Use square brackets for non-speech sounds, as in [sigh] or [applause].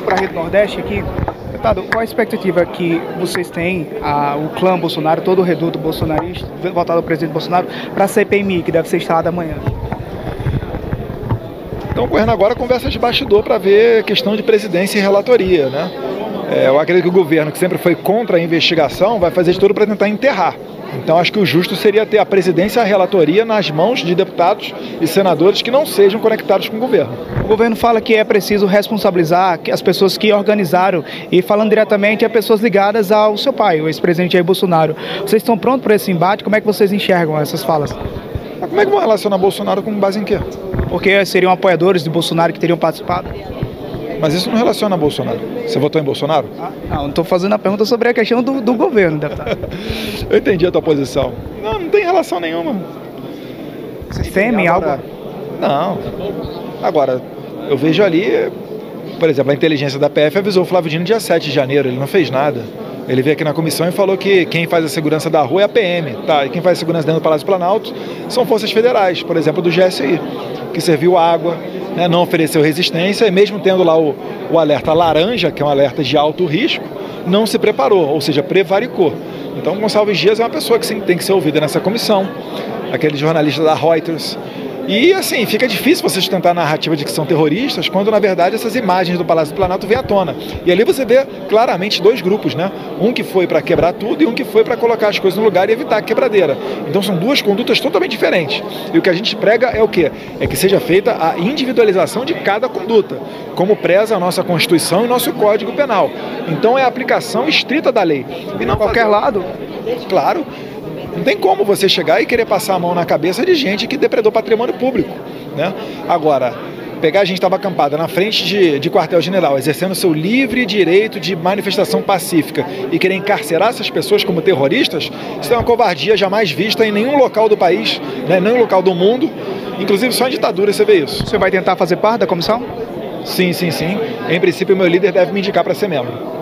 para a Rede Nordeste aqui, deputado, qual a expectativa que vocês têm, a, o clã Bolsonaro, todo o reduto bolsonarista, votado ao presidente Bolsonaro, para a CPMI, que deve ser instalada amanhã? Estão correndo agora conversa de bastidor para ver questão de presidência e relatoria, né? É, eu acredito que o governo, que sempre foi contra a investigação, vai fazer de tudo para tentar enterrar. Então acho que o justo seria ter a presidência e a relatoria nas mãos de deputados e senadores que não sejam conectados com o governo. O governo fala que é preciso responsabilizar as pessoas que organizaram e falando diretamente a pessoas ligadas ao seu pai, o ex-presidente Jair Bolsonaro. Vocês estão prontos para esse embate? Como é que vocês enxergam essas falas? Mas como é que vão relacionar Bolsonaro com base em quê? Porque seriam apoiadores de Bolsonaro que teriam participado? Mas isso não relaciona a Bolsonaro. Você votou em Bolsonaro? Ah, não, estou fazendo a pergunta sobre a questão do, do governo, deputado. [laughs] Eu entendi a tua posição. Não, não tem relação nenhuma. Vocês temem Agora- algo? Não. Agora, eu vejo ali, por exemplo, a inteligência da PF avisou o Flávio Dino dia 7 de janeiro, ele não fez nada. Ele veio aqui na comissão e falou que quem faz a segurança da rua é a PM, tá? E quem faz a segurança dentro do Palácio Planalto são forças federais, por exemplo, do GSI, que serviu água, né, não ofereceu resistência e mesmo tendo lá o, o alerta laranja, que é um alerta de alto risco, não se preparou, ou seja, prevaricou. Então, Gonçalves Dias é uma pessoa que sim, tem que ser ouvida nessa comissão, aquele jornalista da Reuters. E assim, fica difícil você sustentar a narrativa de que são terroristas, quando na verdade essas imagens do Palácio do Planalto vêm à tona. E ali você vê claramente dois grupos, né? Um que foi para quebrar tudo e um que foi para colocar as coisas no lugar e evitar a quebradeira. Então são duas condutas totalmente diferentes. E o que a gente prega é o quê? É que seja feita a individualização de cada conduta, como preza a nossa Constituição e nosso Código Penal. Então é a aplicação estrita da lei. E não Qualquer lado? Claro. Não tem como você chegar e querer passar a mão na cabeça de gente que depredou patrimônio público. Né? Agora, pegar a gente estava acampada na frente de, de quartel-general, exercendo seu livre direito de manifestação pacífica e querer encarcerar essas pessoas como terroristas, isso é uma covardia jamais vista em nenhum local do país, né? nenhum local do mundo. Inclusive só em ditadura você vê isso. Você vai tentar fazer parte da comissão? Sim, sim, sim. Em princípio, meu líder deve me indicar para ser membro.